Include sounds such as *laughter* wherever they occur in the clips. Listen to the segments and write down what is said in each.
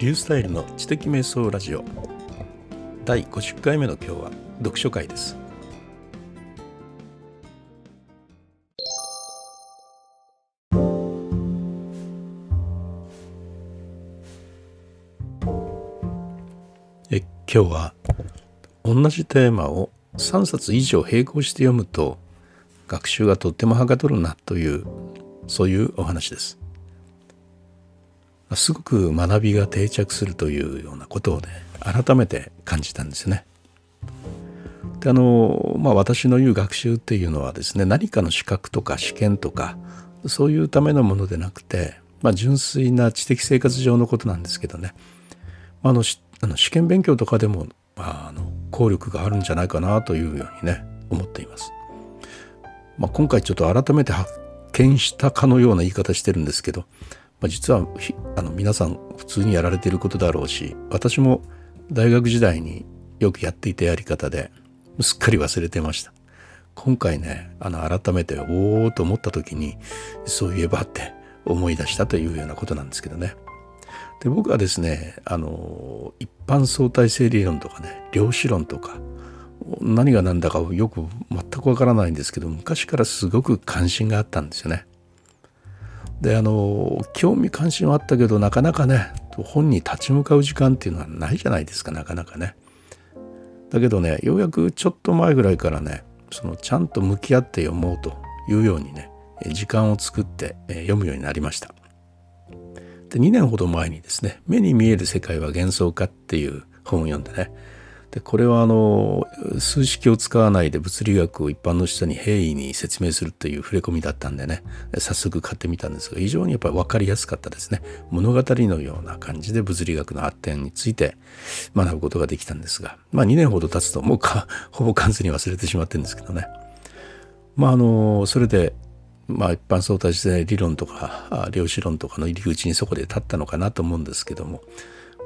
リュースタイルの知的瞑想ラジオ。第50回目の今日は読書会です。え今日は同じテーマを3冊以上並行して読むと学習がとってもはかどるなというそういうお話です。すごく学びが定着するというようなことをね改めて感じたんですね。であのまあ私の言う学習っていうのはですね何かの資格とか試験とかそういうためのものでなくて、まあ、純粋な知的生活上のことなんですけどねあのあの試験勉強とかでも、まあ、あの効力があるんじゃないかなというようにね思っています。まあ、今回ちょっと改めて発見したかのような言い方してるんですけどまあ、実はあの皆さん普通にやられていることだろうし私も大学時代によくやっていたやり方ですっかり忘れてました。今回ねあの改めておおと思った時にそういえばって思い出したというようなことなんですけどね。で僕はですねあの一般相対性理論とかね量子論とか何が何だかよく全くわからないんですけど昔からすごく関心があったんですよね。であの興味関心はあったけどなかなかね本に立ち向かう時間っていうのはないじゃないですかなかなかね。だけどねようやくちょっと前ぐらいからねそのちゃんと向き合って読もうというようにね時間を作って読むようになりました。で2年ほど前にですね「目に見える世界は幻想か」っていう本を読んでねでこれはあの数式を使わないで物理学を一般の人に平易に説明するという触れ込みだったんでね。早速買ってみたんですが非常にやっぱり分かりやすかったですね。物語のような感じで物理学の発展について学ぶことができたんですがまあ2年ほど経つともうか *laughs* ほぼ完全に忘れてしまってるんですけどね。まああのそれでまあ一般相対性理論とか量子論とかの入り口にそこで立ったのかなと思うんですけども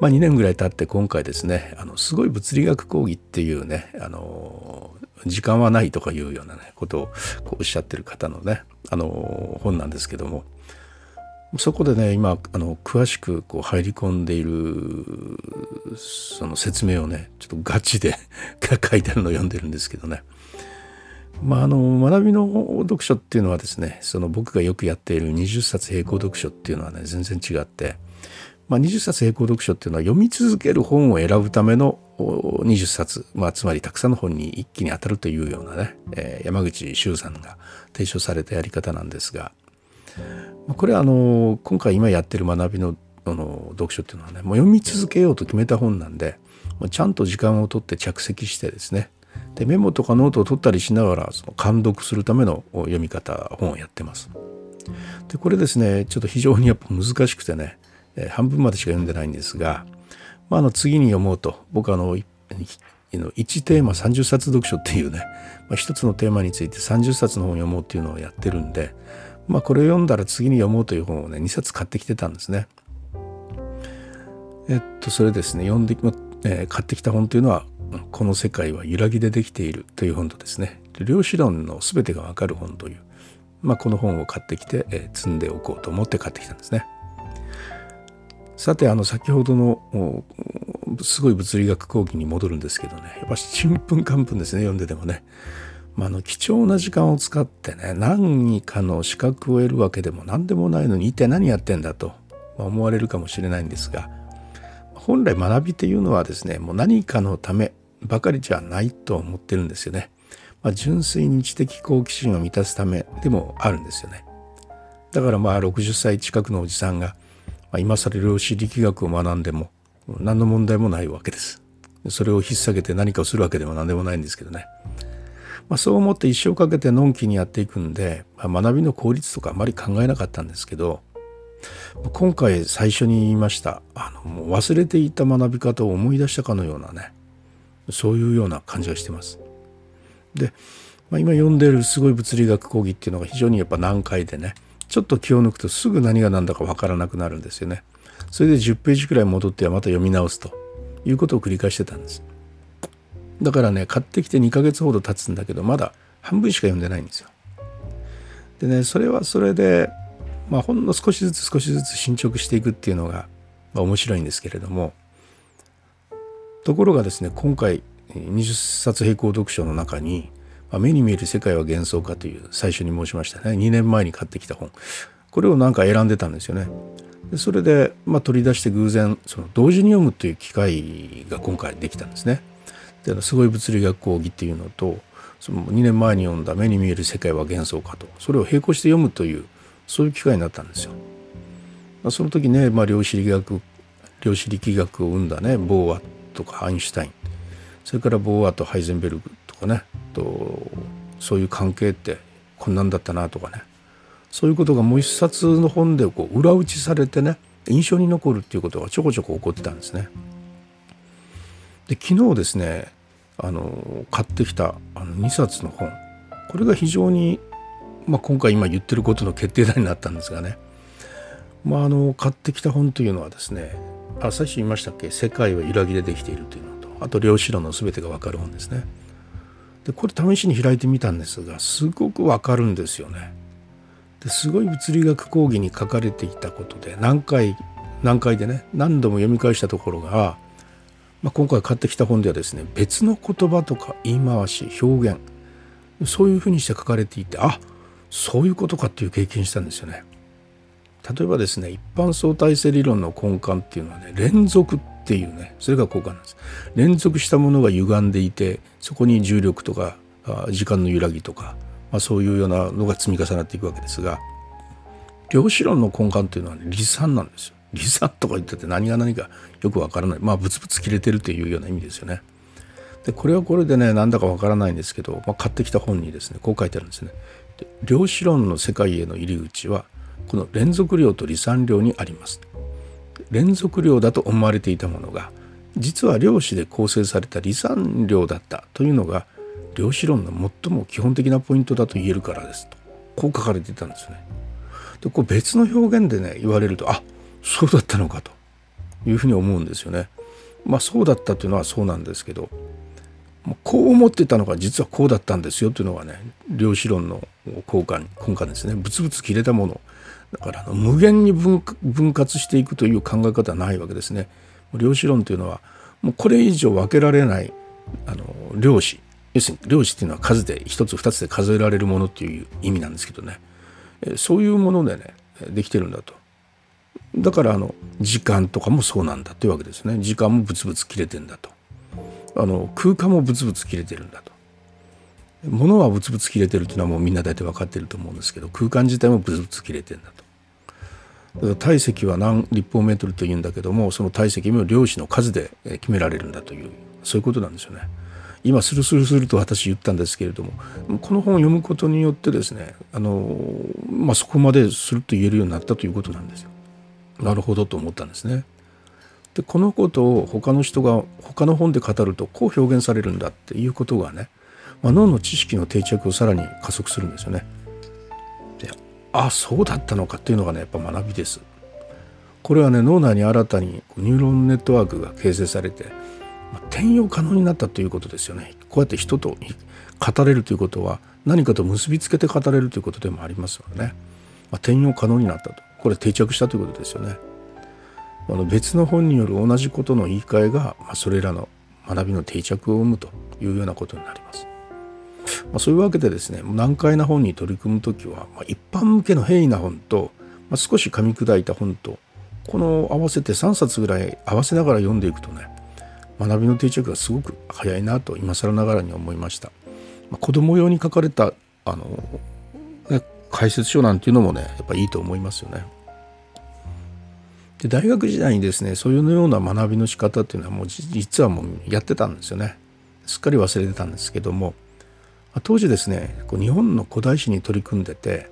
まあ、2年ぐらい経って今回ですねあのすごい物理学講義っていうねあの時間はないとかいうような、ね、ことをこうおっしゃってる方のねあの本なんですけどもそこでね今あの詳しくこう入り込んでいるその説明をねちょっとガチで *laughs* 書いてあるのを読んでるんですけどね。まあ、あの学びの読書っていうのはですねその僕がよくやっている20冊並行読書っていうのはね全然違ってまあ、20冊並行読書っていうのは読み続ける本を選ぶための20冊、まあ、つまりたくさんの本に一気に当たるというようなね、えー、山口周さんが提唱されたやり方なんですが、これはあの今回今やってる学びのの読書っていうのはねもう読み続けようと決めた本なんでちゃんと時間をとって着席してですねでメモとかノートを取ったりしながらその監読するための読み方本をやってます。でこれですねちょっと非常にやっぱ難しくてね半分までしか読んでないんですが、まあ、あの次に読もうと僕あの1テーマ30冊読書っていうね、まあ、一つのテーマについて30冊の本を読もうっていうのをやってるんで、まあ、これを読んだら次に読もうという本をね2冊買ってきてたんですね。えっとそれですね読んで、えー、買ってきた本というのは「この世界は揺らぎでできている」という本とですね量子論の全てがわかる本という、まあ、この本を買ってきて、えー、積んでおこうと思って買ってきたんですね。さてあの先ほどのすごい物理学講義に戻るんですけどねやっぱちんぷんかんぷんですね読んでてもね、まあ、あの貴重な時間を使ってね何かの資格を得るわけでも何でもないのに一体何やってんだと思われるかもしれないんですが本来学びっていうのはですねもう何かのためばかりじゃないと思ってるんですよね。まあ、純粋に知的好奇心を満たすためでもあるんですよね。だからまあ60歳近くのおじさんがまあ、今更量子力学を学んでも何の問題もないわけです。それを引っ提げて何かをするわけでも何でもないんですけどね。まあ、そう思って一生かけてのんきにやっていくんで、まあ、学びの効率とかあまり考えなかったんですけど今回最初に言いましたあのもう忘れていた学び方を思い出したかのようなねそういうような感じがしてます。で、まあ、今読んでいるすごい物理学講義っていうのが非常にやっぱ難解でねちょっと気を抜くとすぐ何が何だかわからなくなるんですよね。それで10ページくらい戻ってはまた読み直すということを繰り返してたんです。だからね買ってきて2ヶ月ほど経つんだけどまだ半分しか読んでないんですよ。でねそれはそれでまあほんの少しずつ少しずつ進捗していくっていうのがまあ、面白いんですけれどもところがですね今回20冊並行読書の中に「目に見える世界は幻想か」という最初に申しましたね2年前に買ってきた本これをなんか選んでたんですよね。でそれで、まあ、取り出して偶然その同時に読むという機会が今回できたんですね。ですごい物理学講義っていうのとその2年前に読んだ「目に見える世界は幻想か」とそれを並行して読むというそういう機会になったんですよ。まあ、その時ね、まあ、量子力学量子力学を生んだねボーアとかアインシュタインそれからボーアとハイゼンベルグかねとそういう関係ってこんなんだったなとかねそういうことがもう一冊の本でこう裏打ちされてね印象に残るっていうことがちょこちょこ起こってたんですね。で昨日ですねあの買ってきたあの2冊の本これが非常に、まあ、今回今言ってることの決定打になったんですがね、まあ、あの買ってきた本というのはですねあ最初言いましたっけ「世界は揺らぎでできている」というのとあと「量子論の全てが分かる本」ですね。でこれ試しに開いてみたんですがすごく分かるんですよね。ですごい物理学講義に書かれていたことで何回何回でね何度も読み返したところがまあ、今回買ってきた本ではですね別の言葉とか言い回し表現そういうふうにして書かれていてあそういうことかっていう経験したんですよね。例えばですね一般相対性理論の根幹っていうのはね連続っていうねそれが根幹なんです。連続したものが歪んでいてそこに重力とか時間の揺らぎとか、まあ、そういうようなのが積み重なっていくわけですが量子論の根幹っていうのは、ね、離散なんですよ。離散とか言ってて何が何かよくわからないまあブツブツ切れてるというような意味ですよね。でこれはこれでねなんだかわからないんですけど、まあ、買ってきた本にですねこう書いてあるんですね。で量子論の世界への入り口はこの連続量と離散量にあります。連続量だと思われていたものが実は量子で構成された離散量だったというのが量子論の最も基本的なポイントだと言えるからですとこう書かれていたんですね。でこう別の表現でね言われるとあそうだったのかというふうに思うんですよね。まあそうだったというのはそうなんですけどこう思ってたのが実はこうだったんですよというのがね量子論の根幹根幹ですね。ブツブツ切れたものだから無限に分割していくという考え方はないわけですね。量子論というのはもうこれ以上分けられないあの量子要するに量子っていうのは数で一つ二つで数えられるものっていう意味なんですけどね。そういうものでねできてるんだと。だからあの時間とかもそうなんだっていうわけですね。時間もブツブツ切れてんだと。あの空間もブツブツ切れてるんだと。物はブツブツ切れてるっていうのはもうみんな大体分かってると思うんですけど空間自体もブツブツ切れてんだと。体積は何立方メートルというんだけどもその体積も量子の数で決められるんだというそういうことなんですよね。今スルスルスルと私言ったんですけれどもこの本を読むことによってですねあの、まあ、そこまですると言えるようになったということなんですよ。なるほどと思ったんですね。でこのことを他の人が他の本で語るとこう表現されるんだっていうことがね、まあ、脳の知識の定着をさらに加速するんですよね。あそうだったのかっていうのがねやっぱ学びです。これはね脳内に新たにニューロンネットワークが形成されて、まあ、転用可能になったということですよね。こうやって人と語れるということは何かと結びつけて語れるということでもありますのでね、まあ、転用可能になったと。これ定着したということですよね。あの別の本による同じことの言い換えが、まあ、それらの学びの定着を生むというようなことになります。まあ、そういうわけでですね難解な本に取り組む時は、まあ、一般向けの平易な本と、まあ、少し噛み砕いた本とこの合わせて3冊ぐらい合わせながら読んでいくとね学びの定着がすごく早いなと今更ながらに思いました。まあ、子供用に書かれたあの、ね、解説書なんていうのもねやっぱいいと思いますよね。で大学時代にですねそういうような学びの仕方っていうのはもう実はもうやってたんですよね。すっかり忘れてたんですけども当時ですねこう日本の古代史に取り組んでて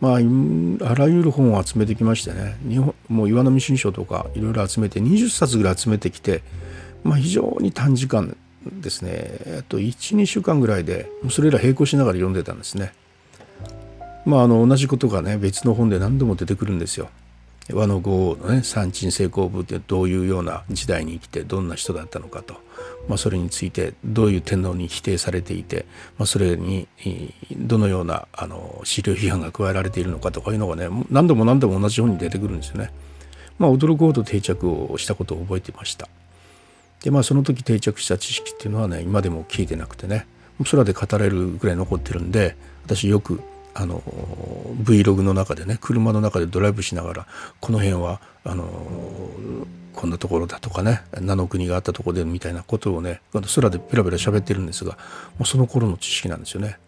まああらゆる本を集めてきましてね日本もう岩波新書とかいろいろ集めて20冊ぐらい集めてきて、まあ、非常に短時間ですねあと12週間ぐらいでそれら並行しながら読んでたんですね。まあ、あの同じことがね別の本で何度も出てくるんですよ。和の豪王のね三鎮成功部ってどういうような時代に生きてどんな人だったのかと、まあ、それについてどういう天皇に否定されていて、まあ、それにどのようなあの資料批判が加えられているのかとかいうのがね何度も何度も同じ本に出てくるんですよね。まあ、驚くほど定着をしたことを覚えてました。でまあその時定着した知識っていうのはね今でも聞いてなくてね空で語れるぐらい残ってるんで私よくあの Vlog の中でね車の中でドライブしながらこの辺はあのこんなところだとかね名の国があったところでみたいなことをね空でペラペラ喋ってるんですがもうその頃の知識なんですよね。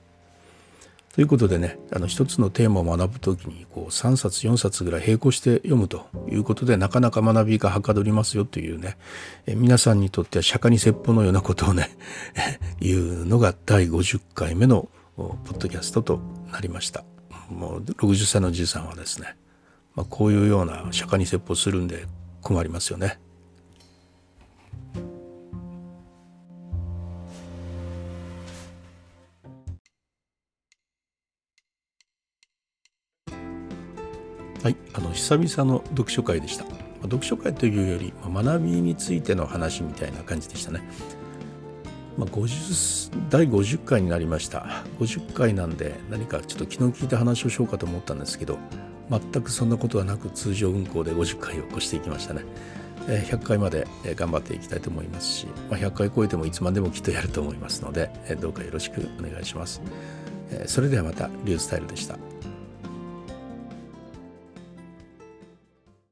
ということでねあの一つのテーマを学ぶ時にこう3冊4冊ぐらい並行して読むということでなかなか学びがはかどりますよというねえ皆さんにとっては釈迦に説法のようなことをね *laughs* 言うのが第50回目のポッドキャストとなりましたもう60歳のじいさんはですね、まあ、こういうような釈迦に説法するんで困りますよね。はい、あの久々の読書会でした。読書会というより学びについての話みたいな感じでしたね。まあ、50第50回になりました。50回なんで何かちょっと気の利いた話をしようかと思ったんですけど全くそんなことはなく通常運行で50回を越していきましたね。100回まで頑張っていきたいと思いますし、ま、100回超えてもいつまでもきっとやると思いますのでどうかよろしくお願いします。それではまたリュースタイルでした。